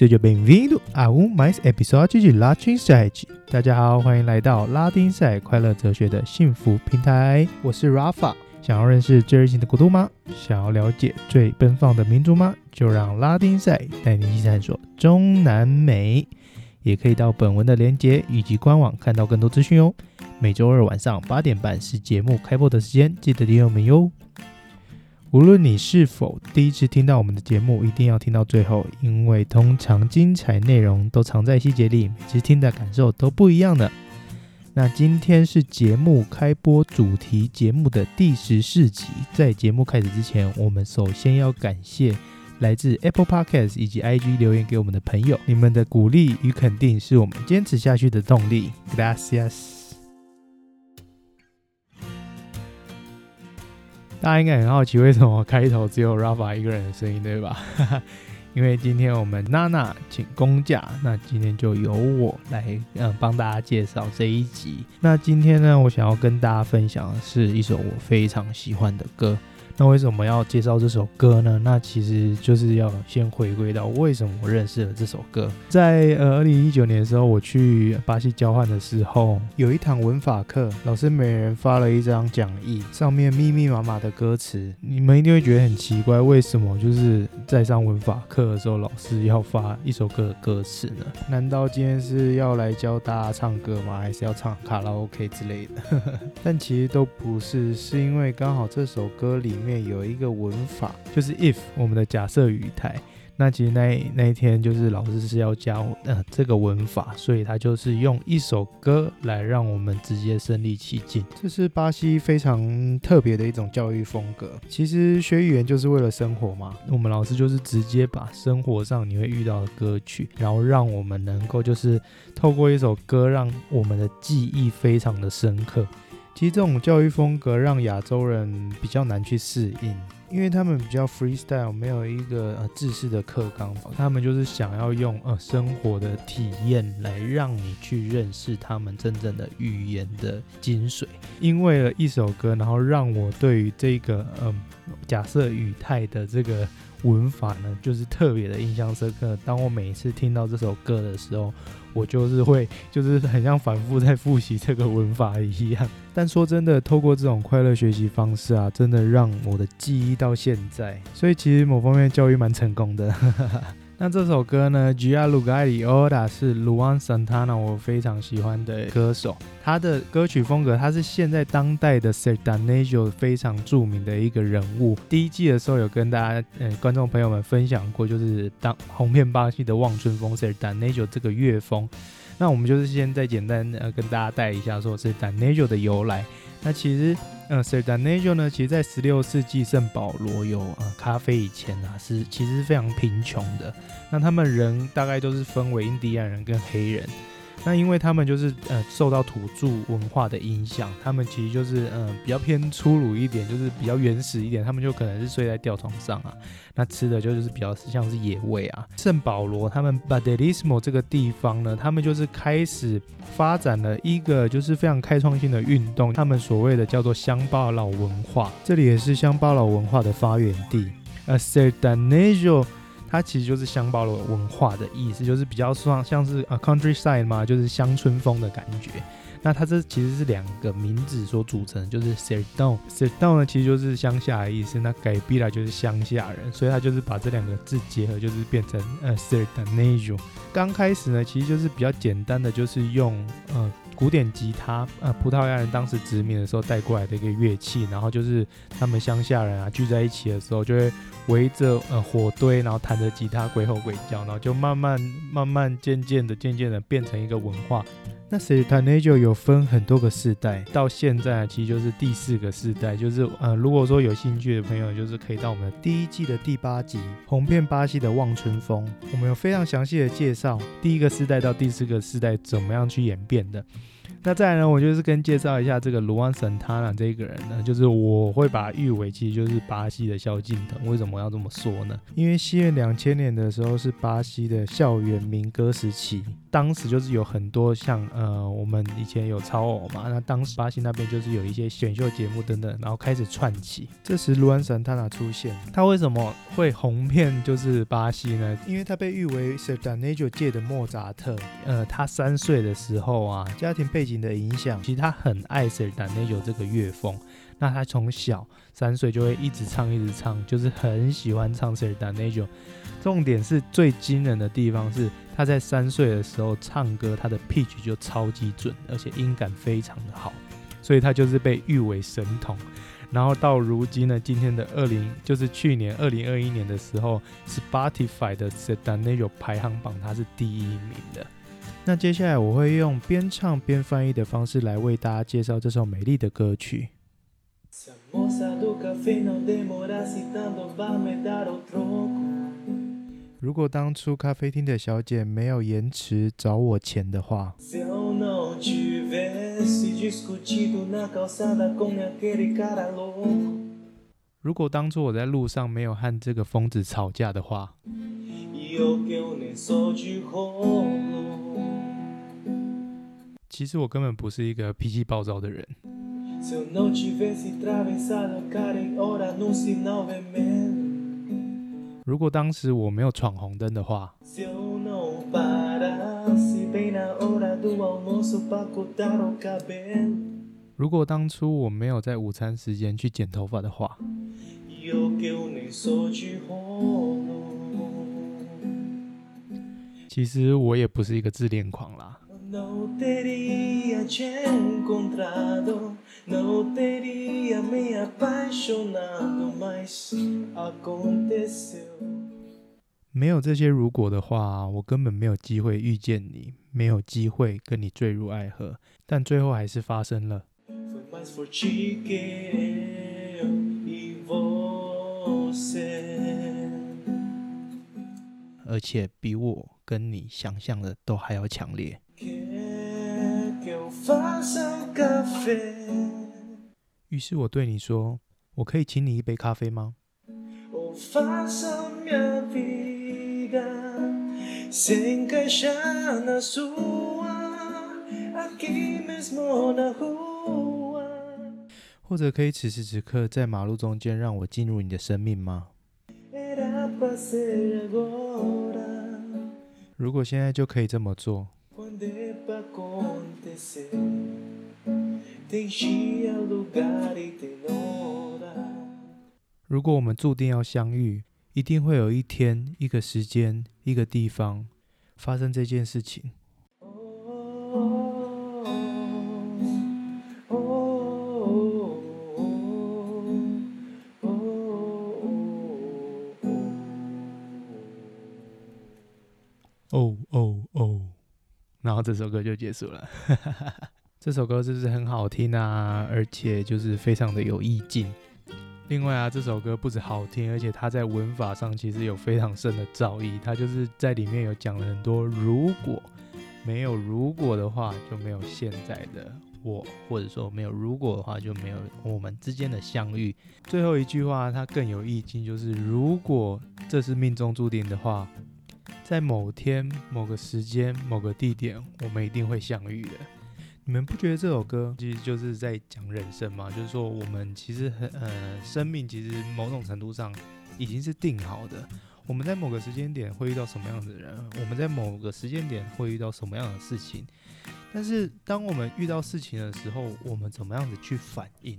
Seja bem-vindo a um mais episode Latin Site。大家好，欢迎来到拉丁赛快乐哲学的幸福平台。我是 Rafa。想要认识最热情的国度吗？想要了解最奔放的民族吗？就让拉丁赛带你去探索中南美。也可以到本文的链接以及官网看到更多资讯哦。每周二晚上八点半是节目开播的时间，记得订阅我们哟。无论你是否第一次听到我们的节目，一定要听到最后，因为通常精彩内容都藏在细节里，每次听的感受都不一样的。那今天是节目开播主题节目的第十四集，在节目开始之前，我们首先要感谢来自 Apple Podcast 以及 IG 留言给我们的朋友，你们的鼓励与肯定是我们坚持下去的动力。Gracias。大家应该很好奇，为什么开头只有 Rafa 一个人的声音，对吧？因为今天我们娜娜请公假，那今天就由我来嗯帮大家介绍这一集。那今天呢，我想要跟大家分享的是一首我非常喜欢的歌。那为什么要介绍这首歌呢？那其实就是要先回归到为什么我认识了这首歌。在呃二零一九年的时候，我去巴西交换的时候，有一堂文法课，老师每人发了一张讲义，上面密密麻麻的歌词。你们一定会觉得很奇怪，为什么就是在上文法课的时候，老师要发一首歌的歌词呢？难道今天是要来教大家唱歌吗？还是要唱卡拉 OK 之类的？但其实都不是，是因为刚好这首歌里面。有一个文法，就是 if 我们的假设语态。那其实那那一天就是老师是要教呃这个文法，所以他就是用一首歌来让我们直接身临其境。这是巴西非常特别的一种教育风格。其实学语言就是为了生活嘛，我们老师就是直接把生活上你会遇到的歌曲，然后让我们能够就是透过一首歌，让我们的记忆非常的深刻。其实这种教育风格让亚洲人比较难去适应，因为他们比较 freestyle，没有一个呃制式的课纲，他们就是想要用呃生活的体验来让你去认识他们真正的语言的精髓。因为了一首歌，然后让我对于这个嗯假设语态的这个文法呢，就是特别的印象深刻。当我每一次听到这首歌的时候，我就是会，就是很像反复在复习这个文法一样。但说真的，透过这种快乐学习方式啊，真的让我的记忆到现在。所以其实某方面教育蛮成功的。那这首歌呢，Gia l u g a i Oda 是 Luan Santana，我非常喜欢的歌手。他的歌曲风格，他是现在当代的 Sertanejo 非常著名的一个人物。第一季的时候有跟大家，呃，观众朋友们分享过，就是当红遍巴西的望春风 Sertanejo 这个乐风。那我们就是先再简单呃跟大家带一下，说 Sir Danajo 的由来。那其实。嗯，Sertanejo 呢，其实，在十六世纪圣保罗有呃咖啡以前啊，是其实是非常贫穷的。那他们人大概都是分为印第安人跟黑人。那因为他们就是呃受到土著文化的影响，他们其实就是呃比较偏粗鲁一点，就是比较原始一点，他们就可能是睡在吊床上啊，那吃的就是比较像是野味啊。圣保罗他们 Badelismo 这个地方呢，他们就是开始发展了一个就是非常开创性的运动，他们所谓的叫做乡巴佬文化，这里也是乡巴佬文化的发源地。呃，Sertanejo。它其实就是乡巴佬文化的意思，就是比较像像是啊 countryside 嘛，就是乡村风的感觉。那它这其实是两个名字所组成，就是 Sertão，Sertão 呢其实就是乡下的意思，那改 b 来就是乡下人，所以它就是把这两个字结合，就是变成呃 Sertanejo。刚开始呢，其实就是比较简单的，就是用呃。古典吉他，呃，葡萄牙人当时殖民的时候带过来的一个乐器，然后就是他们乡下人啊聚在一起的时候，就会围着呃火堆，然后弹着吉他鬼吼鬼叫，然后就慢慢慢慢渐渐的渐渐的变成一个文化。那 Sertanejo 有分很多个世代，到现在其实就是第四个世代，就是呃，如果说有兴趣的朋友，就是可以到我们第一季的第八集《红遍巴西的望春风》，我们有非常详细的介绍第一个世代到第四个世代怎么样去演变的。那再来呢，我就是跟介绍一下这个卢安神塔纳这个人呢，就是我会把誉为其实就是巴西的萧敬腾。为什么要这么说呢？因为西元两千年的时候是巴西的校园民歌时期，当时就是有很多像呃我们以前有超偶嘛，那当时巴西那边就是有一些选秀节目等等，然后开始串起。这时卢安神塔纳出现，他为什么会红遍就是巴西呢？因为他被誉为 Sertanejo 界的莫扎特。呃，他三岁的时候啊，家庭背景。的影响，其实他很爱 Sertanejo 这个乐风，那他从小三岁就会一直唱，一直唱，就是很喜欢唱 Sertanejo。重点是最惊人的地方是，他在三岁的时候唱歌，他的 pitch 就超级准，而且音感非常的好，所以他就是被誉为神童。然后到如今呢，今天的二零就是去年二零二一年的时候，Spotify 的 Sertanejo 排行榜他是第一名的。那接下来我会用边唱边翻译的方式来为大家介绍这首美丽的歌曲。如果当初咖啡厅的小姐没有延迟找我钱的话，如果当初我在路上没有和这个疯子吵架的话。其实我根本不是一个脾气暴躁的人。如果当时我没有闯红灯的话，如果当初我没有在午餐时间去剪头发的话，其实我也不是一个自恋狂啦。没有这些如果的话，我根本没有机会遇见你，没有机会跟你坠入爱河，但最后还是发生了。而且比我跟你想象的都还要强烈。于是我对你说：“我可以请你一杯咖啡吗？”或者可以此时此刻在马路中间让我进入你的生命吗？如果现在就可以这么做。如果我们注定要相遇，一定会有一天、一个时间、一个地方发生这件事情。哦哦哦，然后这首歌就结束了。这首歌就是很好听啊，而且就是非常的有意境。另外啊，这首歌不止好听，而且它在文法上其实有非常深的造诣。它就是在里面有讲了很多，如果没有如果的话，就没有现在的我，或者说没有如果的话，就没有我们之间的相遇。最后一句话它更有意境，就是如果这是命中注定的话，在某天、某个时间、某个地点，我们一定会相遇的。你们不觉得这首歌其实就是在讲人生吗？就是说，我们其实很呃，生命其实某种程度上已经是定好的。我们在某个时间点会遇到什么样的人，我们在某个时间点会遇到什么样的事情。但是，当我们遇到事情的时候，我们怎么样子去反应，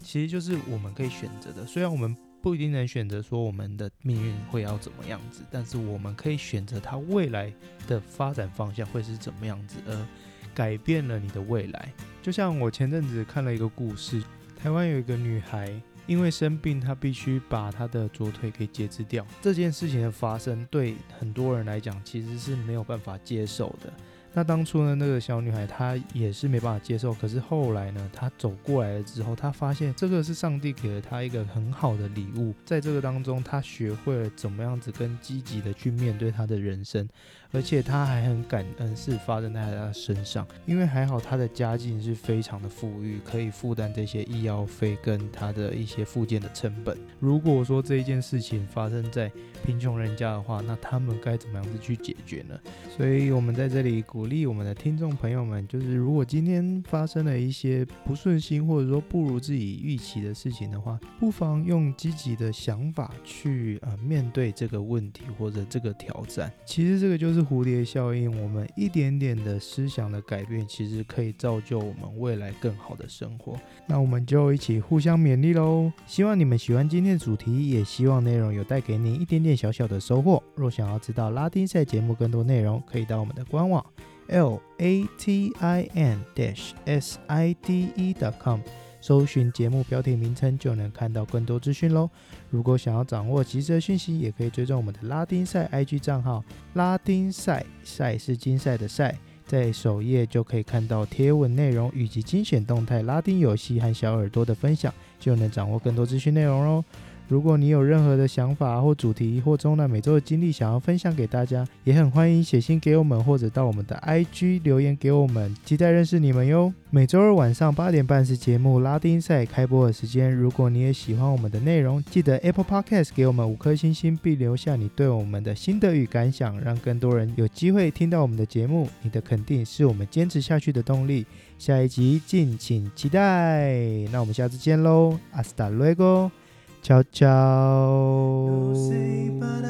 其实就是我们可以选择的。虽然我们不一定能选择说我们的命运会要怎么样子，但是我们可以选择它未来的发展方向会是怎么样子，而。改变了你的未来，就像我前阵子看了一个故事，台湾有一个女孩因为生病，她必须把她的左腿给截肢掉。这件事情的发生，对很多人来讲其实是没有办法接受的。那当初呢，那个小女孩她也是没办法接受。可是后来呢，她走过来了之后，她发现这个是上帝给了她一个很好的礼物。在这个当中，她学会了怎么样子跟积极的去面对她的人生。而且他还很感恩是发生在他身上，因为还好他的家境是非常的富裕，可以负担这些医药费跟他的一些附件的成本。如果说这一件事情发生在贫穷人家的话，那他们该怎么样子去解决呢？所以，我们在这里鼓励我们的听众朋友们，就是如果今天发生了一些不顺心，或者说不如自己预期的事情的话，不妨用积极的想法去呃面对这个问题或者这个挑战。其实这个就是蝴蝶效应，我们一点点的思想的改变，其实可以造就我们未来更好的生活。那我们就一起互相勉励喽！希望你们喜欢今天的主题，也希望内容有带给您一点点小小的收获。若想要知道拉丁赛节目更多内容，可以到我们的官网 l a t i n dash s i d e dot com，搜寻节目标题名称就能看到更多资讯喽。如果想要掌握即时讯息，也可以追踪我们的拉丁赛 IG 账号，拉丁赛赛是金赛的赛，在首页就可以看到贴文内容以及精选动态、拉丁游戏和小耳朵的分享，就能掌握更多资讯内容喽。如果你有任何的想法或主题或中南美洲的经历想要分享给大家，也很欢迎写信给我们，或者到我们的 IG 留言给我们，期待认识你们哟。每周二晚上八点半是节目拉丁赛开播的时间。如果你也喜欢我们的内容，记得 Apple Podcast 给我们五颗星星，并留下你对我们的心得与感想，让更多人有机会听到我们的节目。你的肯定是我们坚持下去的动力。下一集敬请期待。那我们下次见喽 Tchau, tchau. Não sei parar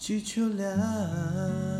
de te olhar.